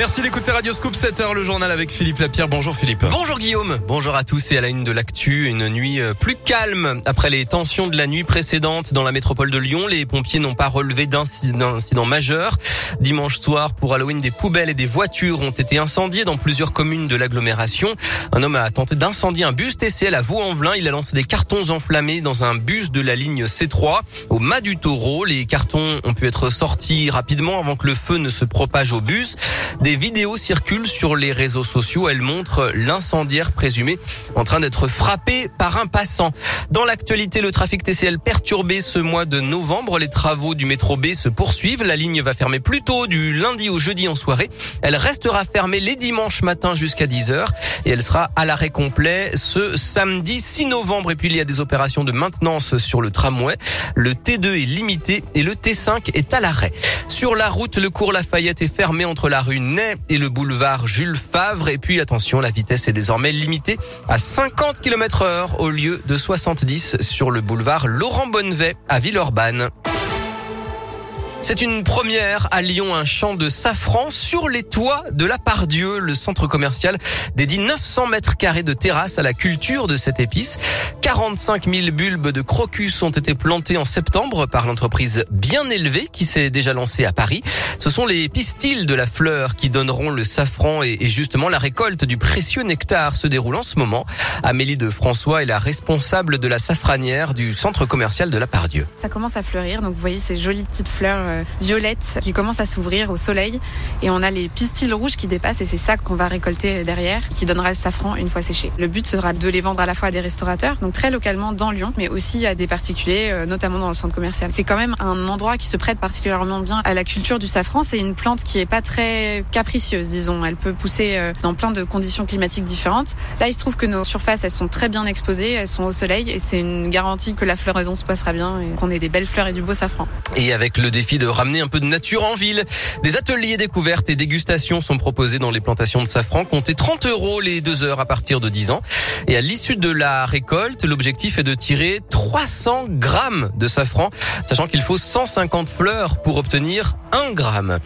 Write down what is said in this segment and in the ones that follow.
Merci d'écouter Radio Scoop 7h, le journal avec Philippe Lapierre. Bonjour Philippe. Bonjour Guillaume, bonjour à tous et à la une de l'actu, une nuit euh, plus calme. Après les tensions de la nuit précédente dans la métropole de Lyon, les pompiers n'ont pas relevé d'incidents majeurs. Dimanche soir, pour Halloween, des poubelles et des voitures ont été incendiées dans plusieurs communes de l'agglomération. Un homme a tenté d'incendier un bus TCL à Vaux-en-Velin. Il a lancé des cartons enflammés dans un bus de la ligne C3 au Mas du Taureau. Les cartons ont pu être sortis rapidement avant que le feu ne se propage au bus. Des vidéos circulent sur les réseaux sociaux. Elles montrent l'incendiaire présumé en train d'être frappé par un passant. Dans l'actualité, le trafic TCL perturbé ce mois de novembre. Les travaux du métro B se poursuivent. La ligne va fermer plus tôt du lundi au jeudi en soirée. Elle restera fermée les dimanches matin jusqu'à 10h et elle sera à l'arrêt complet ce samedi 6 novembre. Et puis il y a des opérations de maintenance sur le tramway. Le T2 est limité et le T5 est à l'arrêt. Sur la route, le cours Lafayette est fermé entre la rue Et le boulevard Jules Favre. Et puis attention, la vitesse est désormais limitée à 50 km heure au lieu de 70 sur le boulevard Laurent Bonnevet à Villeurbanne. C'est une première à Lyon, un champ de safran sur les toits de la Pardieu. Le centre commercial dédie 900 mètres carrés de terrasse à la culture de cette épice. 45 000 bulbes de crocus ont été plantés en septembre par l'entreprise Bien Élevée qui s'est déjà lancée à Paris. Ce sont les pistils de la fleur qui donneront le safran et justement la récolte du précieux nectar se déroule en ce moment. Amélie de François est la responsable de la safranière du centre commercial de la Pardieu. Ça commence à fleurir, donc vous voyez ces jolies petites fleurs euh, violettes qui commencent à s'ouvrir au soleil et on a les pistils rouges qui dépassent et c'est ça qu'on va récolter derrière qui donnera le safran une fois séché. Le but sera de les vendre à la fois à des restaurateurs, donc très localement dans Lyon, mais aussi à des particuliers, euh, notamment dans le centre commercial. C'est quand même un endroit qui se prête particulièrement bien à la culture du safran. C'est une plante qui est pas très capricieuse, disons. Elle peut pousser euh, dans plein de conditions climatiques différentes. Là, il se trouve que nos surfaces, elles sont très bien exposées, elles sont au soleil et c'est une garantie que la floraison se passera bien et qu'on ait des belles fleurs et du beau safran. Et avec le défi de ramener un peu de nature en ville. Des ateliers découvertes et dégustations sont proposés dans les plantations de safran. Comptez 30 euros les deux heures à partir de 10 ans. Et à l'issue de la récolte, l'objectif est de tirer 300 grammes de safran, sachant qu'il faut 150 fleurs pour obtenir 1 gramme.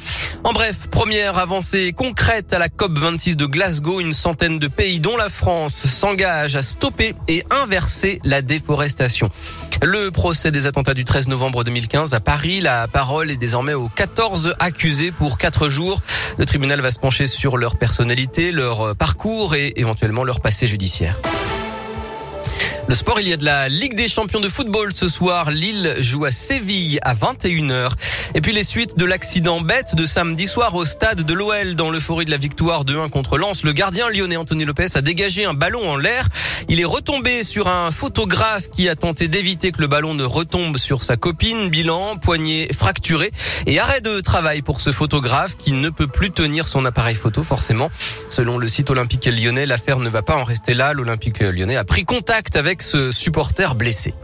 En bref, première avancée concrète à la COP26 de Glasgow, une centaine de pays dont la France s'engage à stopper et inverser la déforestation. Le procès des attentats du 13 novembre 2015 à Paris, la parole est désormais aux 14 accusés pour 4 jours. Le tribunal va se pencher sur leur personnalité, leur parcours et éventuellement leur passé judiciaire. Le sport, il y a de la Ligue des champions de football ce soir. Lille joue à Séville à 21h. Et puis les suites de l'accident bête de samedi soir au stade de l'OL dans l'euphorie de la victoire 2-1 contre Lens. Le gardien lyonnais Anthony Lopez a dégagé un ballon en l'air. Il est retombé sur un photographe qui a tenté d'éviter que le ballon ne retombe sur sa copine. Bilan, poignet fracturé et arrêt de travail pour ce photographe qui ne peut plus tenir son appareil photo forcément. Selon le site olympique lyonnais, l'affaire ne va pas en rester là. L'Olympique lyonnais a pris contact avec ce supporter blessé.